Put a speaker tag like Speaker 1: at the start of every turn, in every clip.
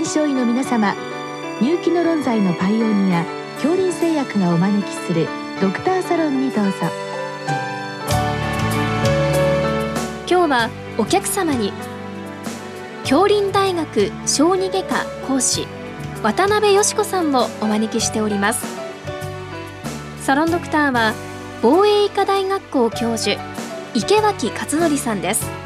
Speaker 1: 臨床医の皆様入気の論剤のパイオニア恐林製薬がお招きするドクターサロンにどうぞ。
Speaker 2: 今日はお客様に恐林大学小児外科講師渡辺よし子さんをお招きしております。サロンドクターは防衛医科大学校教授池脇勝則さんです。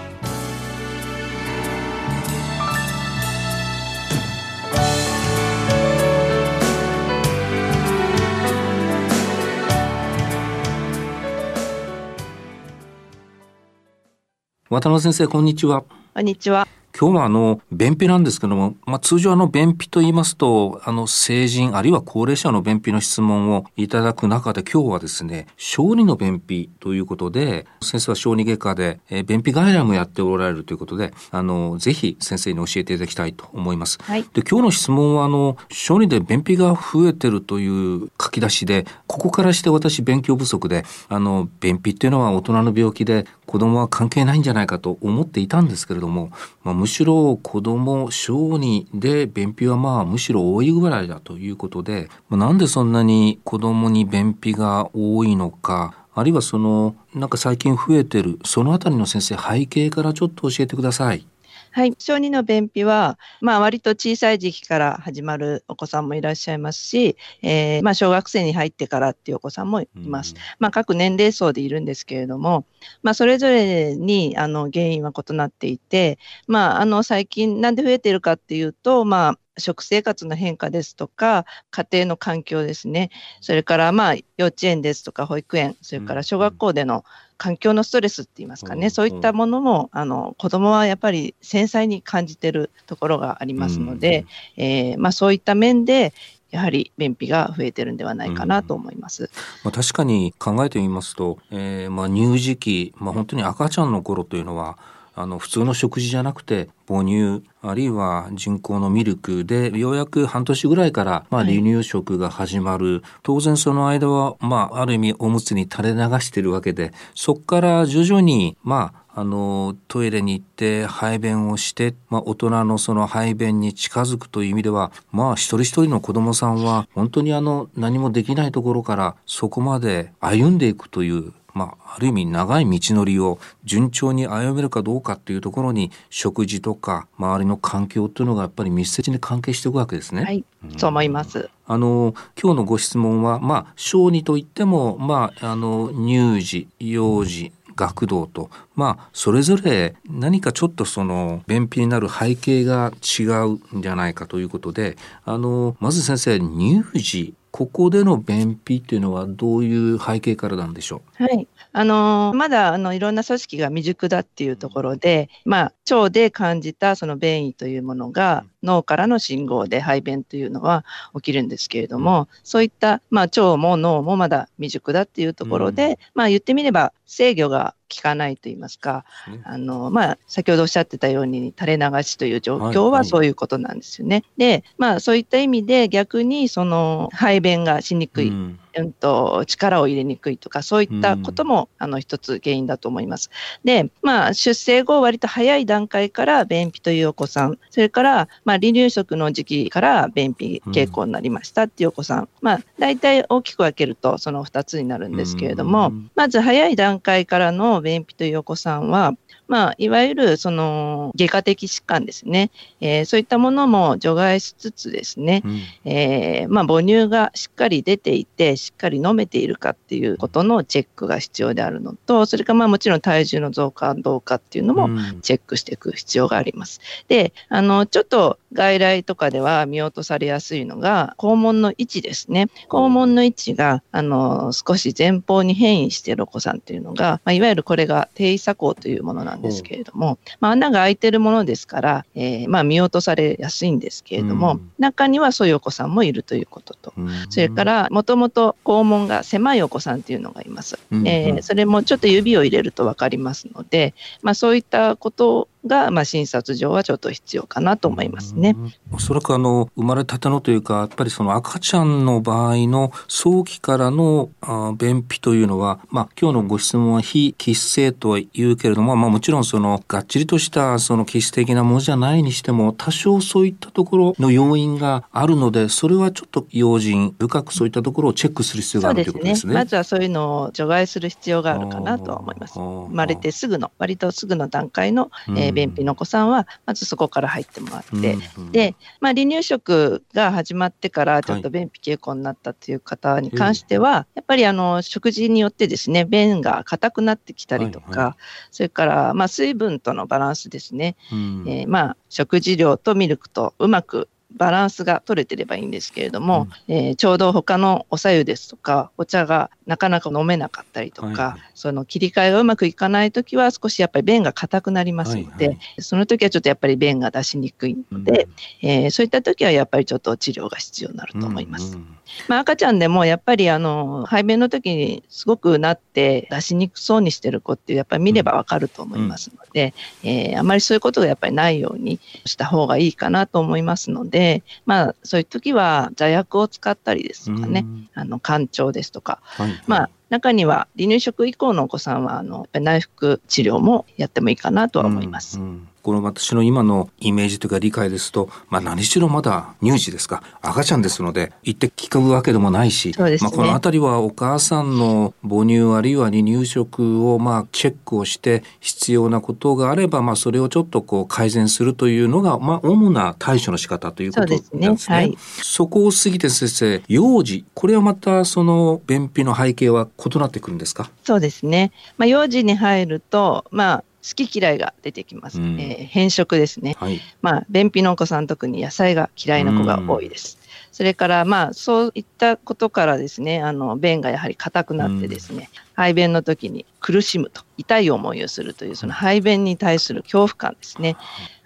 Speaker 3: 渡辺先生こんにちは。
Speaker 4: こんにちは。
Speaker 3: 今日はあの便秘なんですけども、まあ、通常あの便秘と言いますとあの成人あるいは高齢者の便秘の質問をいただく中で今日はですね小児の便秘ということで先生は小児外科で、えー、便秘外来もやっておられるということであのぜひ先生に教えていただきたいと思います。はい、で今日の質問はあの小児で便秘が増えてるという書き出しでここからして私勉強不足であの便秘っていうのは大人の病気で子供は関係ないんじゃないかと思っていたんですけれども、まあ、むしろ子供小児で便秘はまあむしろ多いぐらいだということで、ま、なんでそんなに子供に便秘が多いのかあるいはそのなんか最近増えてるその辺りの先生背景からちょっと教えてください。
Speaker 4: はい、小児の便秘は、まあ、割と小さい時期から始まるお子さんもいらっしゃいますし、えー、まあ、小学生に入ってからっていうお子さんもいます。まあ、各年齢層でいるんですけれども、まあ、それぞれにあの原因は異なっていて、まあ、あの最近なんで増えているかっていうと、まあ、食生活の変化ですとか、家庭の環境ですね、それからまあ幼稚園ですとか保育園、それから小学校での環境のストレスって言いますかね、そういったものもあの子どもはやっぱり繊細に感じてるところがありますので、えー、まあ、そういった面でやはり便秘が増えてるんではないかなと思います。うん、
Speaker 3: まあ、確かに考えてみますと、えー、まあ乳児期、まあ、本当に赤ちゃんの頃というのはあの普通の食事じゃなくて母乳あるいは人工のミルクでようやく半年ぐらいから、まあ、離乳食が始まる、はい、当然その間は、まあ、ある意味おむつに垂れ流してるわけでそこから徐々にまああのトイレに行って排便をして、まあ、大人のその排便に近づくという意味ではまあ一人一人の子どもさんは本当にあの何もできないところからそこまで歩んでいくというまあ、ある意味長い道のりを順調に歩めるかどうかっていうところに食事とか周りの環境っていうのがやっぱり密接に関係していくわけですね。
Speaker 4: はい、そう思います。
Speaker 3: あの今日のご質問はまあ小児といってもまああの乳児幼児学童とまあそれぞれ何かちょっとその便秘になる背景が違うんじゃないかということであのまず先生乳児ここでの便秘っていうのはどういう背景からなんでしょ
Speaker 4: う？はい。あの、まだあのいろんな組織が未熟だっていうところで、まあ、腸で感じたその便意というものが脳からの信号で排便というのは起きるんですけれども、そういった、まあ、腸も脳もまだ未熟だっていうところで、まあ、言ってみれば制御が効かないと言いますか、あの、まあ、先ほどおっしゃってたように垂れ流しという状況はそういうことなんですよね。はいはい、で、まあ、そういった意味で逆にその排便がしにくい。うんうんと、力を入れにくいとか、そういったことも、あの、一つ原因だと思います。で、まあ、出生後、割と早い段階から便秘というお子さん、それから、まあ、離乳食の時期から便秘傾向になりましたっていうお子さん、まあ、大体大きく分けると、その2つになるんですけれども、まず早い段階からの便秘というお子さんは、まあ、いわゆるその外科的疾患ですね、えー、そういったものも除外しつつですね、うん、えー、まあ、母乳がしっかり出ていて、しっかり飲めているかっていうことのチェックが必要であるのと、それからまあもちろん体重の増加どうかっていうのもチェックしていく必要があります。で、あの、ちょっと外来とかでは見落とされやすいのが、肛門の位置ですね。肛門の位置が、あの、少し前方に変異しているお子さんっていうのが、まあ、いわゆるこれが低位鎖孔というものなんですけれども、まあ、穴が開いてるものですから、えー、まあ、見落とされやすいんですけれども、中にはそういうお子さんもいるということと、それから、もともと肛門が狭いお子さんっていうのがいます。えー、それもちょっと指を入れると分かりますので、まあ、そういったことが、まあ、診察上はちょっと必要かなと思いますね。
Speaker 3: おそらくあの生まれたてのというかやっぱりその赤ちゃんの場合の早期からのあ便秘というのは、まあ、今日のご質問は非喫性とは言うけれども、まあ、もちろんそのがっちりとしたその気質的なものじゃないにしても多少そういったところの要因があるのでそれはちょっと用心深くそういったところをチェックする必要があるということですね。
Speaker 4: まずはそういうのを除外する必要があるかなと思います。生まれてすぐの割とすぐの段階の、えー、便秘のお子さんはまずそこから入ってもらって、うんで、まあ、離乳食が始まってからちょっと便秘傾向になったという方に関しては、はい、やっぱりあの食事によってですね便が硬くなってきたりとか、はいはい、それからまあ水分とのバランスですね、うん、えー、まあ食事量とミルクとうまくバランスが取れてればいいんですけれども、うん、えー、ちょうど他のお茶湯ですとかお茶がなかなか飲めなかったりとか、はい、その切り替えがうまくいかないときは少しやっぱり便が硬くなりますので、はいはい、その時はちょっとやっぱり便が出しにくいので、うん、えー、そういった時はやっぱりちょっと治療が必要になると思います。うんうん、まあ、赤ちゃんでもやっぱりあの排便の時にすごくなって出しにくそうにしてる子ってやっぱり見ればわかると思いますので、うん、えー、あまりそういうことがやっぱりないようにした方がいいかなと思いますので、まあ、そういう時は座薬を使ったりですとかね、あの肝腸ですとか、はいはい、まあ中には離乳食以降のお子さんはあの内服治療もやってもいいかなとは思います。うんうん
Speaker 3: この私の今のイメージというか理解ですと、まあ何しろまだ乳児ですか、赤ちゃんですので、言って聞くわけでもないし、
Speaker 4: ね、
Speaker 3: まあこのあたりはお母さんの母乳あるいは離乳食をまあチェックをして必要なことがあれば、まあそれをちょっとこう改善するというのが、まあ主な対処の仕方ということですね。そ、ね。はい、そこを過ぎて先生、幼児、これはまたその便秘の背景は異なってくるんですか？
Speaker 4: そうですね。まあ幼児に入ると、まあ好き嫌いが出てきます。うん、えー、変色ですね。はい、まあ、便秘のお子さん特に野菜が嫌いな子が多いです。それから、まあ、そういったことからですね、あの、便がやはり硬くなってですね、排便の時に苦しむと、痛い思いをするという、その排便に対する恐怖感ですね。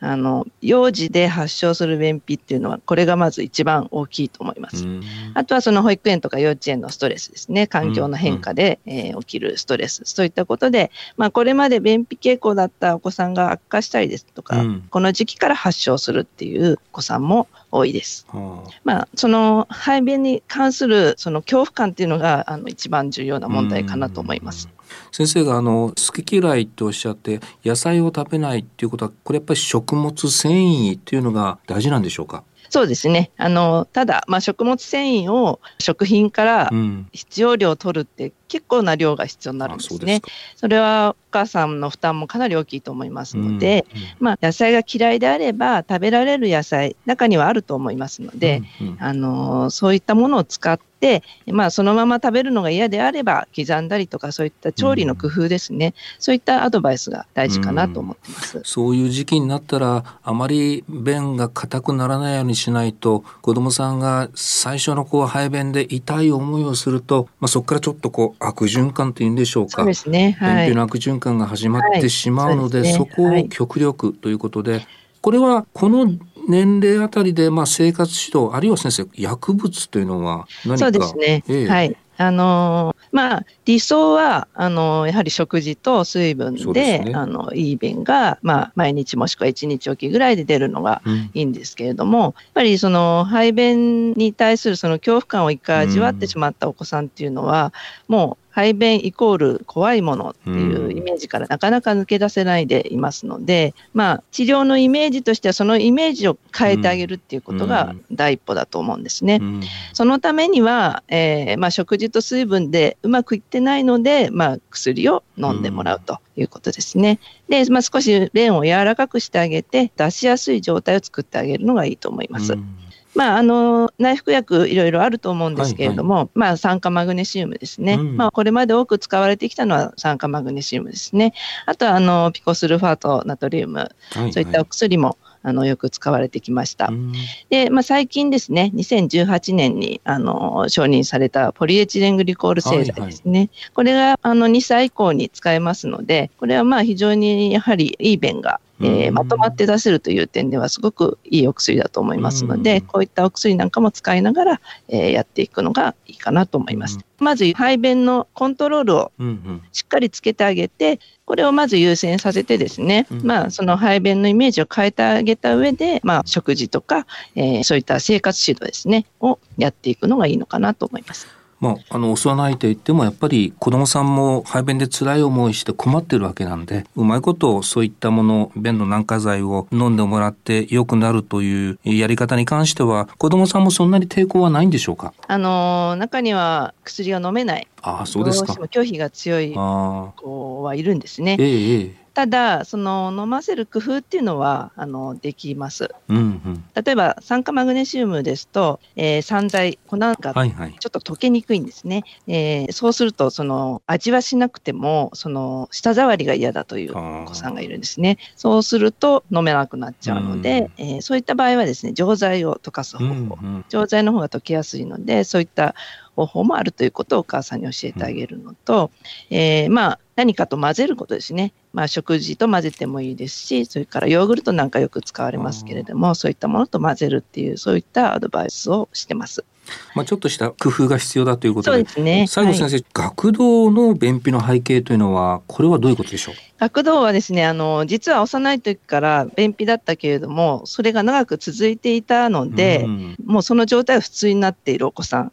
Speaker 4: あの、幼児で発症する便秘っていうのは、これがまず一番大きいと思います。あとはその保育園とか幼稚園のストレスですね。環境の変化で、えー、起きるストレス。そういったことで、まあ、これまで便秘傾向だったお子さんが悪化したりですとか、うん、この時期から発症するっていうお子さんも多いです。まあ、その排便に関するその恐怖感っていうのが、あの、一番重要な問題かなと思います。
Speaker 3: 先生があの好き嫌いとおっしゃって野菜を食べないっていうことはこれやっぱり食物繊維っていうのが大事なんでしょうか？
Speaker 4: そうですね。あの、ただ、まあ、食物繊維を食品から必要量を取るって結構な量が必要になるんですね。そそれはお母さんの負担もかなり大きいと思いますので、うんうん、まあ、野菜が嫌いであれば食べられる野菜中にはあると思いますので、うんうん、あのそういったものを使って、まあ、そのまま食べるのが嫌であれば刻んだりとかそういった調理の工夫ですね、うん、そういったアドバイスが大事かなと思ってます、うん、
Speaker 3: そういう時期になったらあまり便が硬くならないようにしないと子どもさんが最初のこう排便で痛い思いをすると、まあ、そこからちょっとこう悪循環というんでしょうか。
Speaker 4: そうですね、
Speaker 3: はい、便秘の悪循環が始まってしまうのではいそでね、そこを極力ということで、はい、これはこの年齢あたりでまあ生活指導あるいは先生薬物というのは何か？
Speaker 4: そうですね、ええ、はい。あのまあ、理想は、あのやはり食事と水分で、ね、あのいい便が、まあ、毎日もしくは1日おきぐらいで出るのがいいんですけれども、うん、やっぱりその排便に対するその恐怖感を一回味わってしまったお子さんっていうのは、うん、もう排便イコール怖いものっていうイメージからなかなか抜け出せないでいますので、まあ、治療のイメージとしてはそのイメージを変えてあげるっていうことが第一歩だと思うんですね。そのためには、えー、まあ、食事と水分でうまくいってないので、まあ、薬を飲んでもらうということですね。で、まあ、少し便を柔らかくしてあげて出しやすい状態を作ってあげるのがいいと思います。まあ、あの内服薬いろいろあると思うんですけれども、はいはい、まあ、酸化マグネシウムですね、うん、まあ、これまで多く使われてきたのは酸化マグネシウムですね。あとはあのピコスルファートナトリウム、はいはい、そういったお薬もあのよく使われてきました。で、まあ、最近ですね、2018年にあの承認されたポリエチレングリコール製剤ですね。はいはい、これがあの2歳以降に使えますので、これはまあ非常にやはりいい便がえー、まとまって出せるという点ではすごくいいお薬だと思いますので、こういったお薬なんかも使いながら、えー、やっていくのがいいかなと思います。まず排便のコントロールをしっかりつけてあげて、これをまず優先させてですね、まあその排便のイメージを変えてあげた上で、まあ食事とか、えー、そういった生活指導ですね、をやっていくのがいいのかなと思います。
Speaker 3: まあ、あの、幼いと言っても、やっぱり子供さんも排便で辛い思いして困ってるわけなんで、うまいことそういったもの、便の軟化剤を飲んでもらって良くなるというやり方に関しては、子供さんもそんなに抵抗はないんでしょうか？
Speaker 4: あの、中には薬が飲めない。
Speaker 3: ああ、そうですか。どうして
Speaker 4: も拒否が強い子はいるんですね。
Speaker 3: ええ
Speaker 4: ただ、その飲ませる工夫っていうのはあのできます、
Speaker 3: うんうん。
Speaker 4: 例えば酸化マグネシウムですと、えー、酸剤、粉がちょっと溶けにくいんですね。はいはい、えー、そうすると、その味はしなくても、その舌触りが嫌だというお子さんがいるんですね。そうすると飲めなくなっちゃうので、うん、えー、そういった場合はですね、錠剤を溶かす方法、うんうん、錠剤の方が溶けやすいので、そういった方法もあるということをお母さんに教えてあげるのと、うん、えー、まあ、何かと混ぜることですね。まあ、食事と混ぜてもいいですし、それからヨーグルトなんかよく使われますけれども、そういったものと混ぜるっていう、そういったアドバイスをしてます。
Speaker 3: まあ、ちょっとした工夫が必要だということで、
Speaker 4: そうですね。
Speaker 3: 最後先生、はい、学童の便秘の背景というのは、これはどういうことでしょう？
Speaker 4: 学童はですね、あの、実は幼い時から便秘だったけれども、それが長く続いていたので、うん、もうその状態は普通になっているお子さん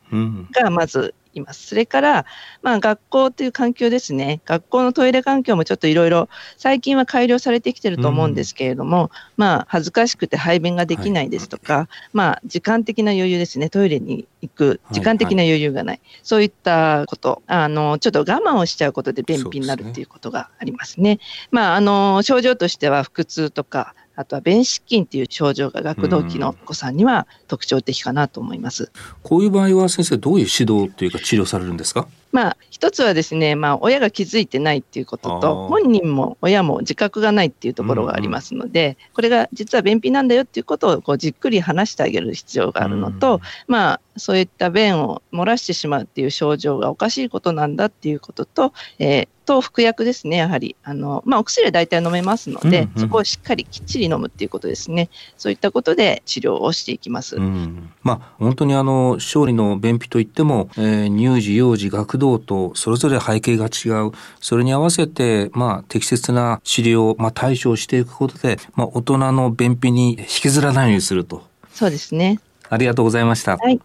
Speaker 4: が、まずいます。それから、まあ、学校という環境ですね。学校のトイレ環境もちょっといろいろ最近は改良されてきてると思うんですけれども、うん、まあ、恥ずかしくて排便ができないですとか、はい、まあ、時間的な余裕ですね。トイレに行く時間的な余裕がない。はいはい、そういったこと、あの、ちょっと我慢をしちゃうことで便秘になるっていうことがありますね。すねまあ、あの、症状としては腹痛とか、あとは便失禁っていう症状が学童期のお子さんには特徴的かなと思います。
Speaker 3: こういう場合は先生どういう指導というか治療されるんですか？
Speaker 4: まあ、一つはですね、まあ、親が気づいてないっていうことと、本人も親も自覚がないっていうところがありますので、うんうん、これが実は便秘なんだよっていうことをこうじっくり話してあげる必要があるのと、うん、まあ、そういった便を漏らしてしまうっていう症状がおかしいことなんだっていうことと、えー、と服薬ですね、やはり。あの、まあ、お薬は大体飲めますので、うんうん、そこをしっかりきっちり飲むっていうことですね。そういったことで治療をしていきます。う
Speaker 3: ん、まあ、本当にあの、勝利の便秘といっても、えー、乳児、幼児、学童とそれぞれ背景が違う。それに合わせて、まあ、適切な治療、まあ、対処をしていくことで、まあ、大人の便秘に引きずらないようにすると。
Speaker 4: そうですね。
Speaker 3: ありがとうございました。
Speaker 4: はい。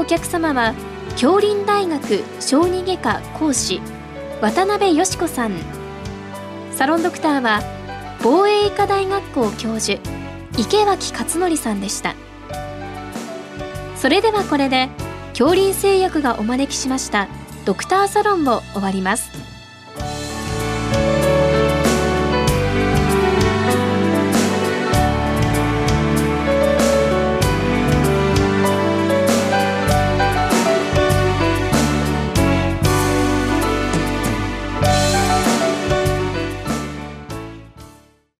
Speaker 2: お客様は京林大学小児外科講師渡辺よし子さん。サロンドクターは防衛医科大学校教授池脇勝則さんでした。それではこれで恐林製薬がお招きしましたドクターサロンを終わります。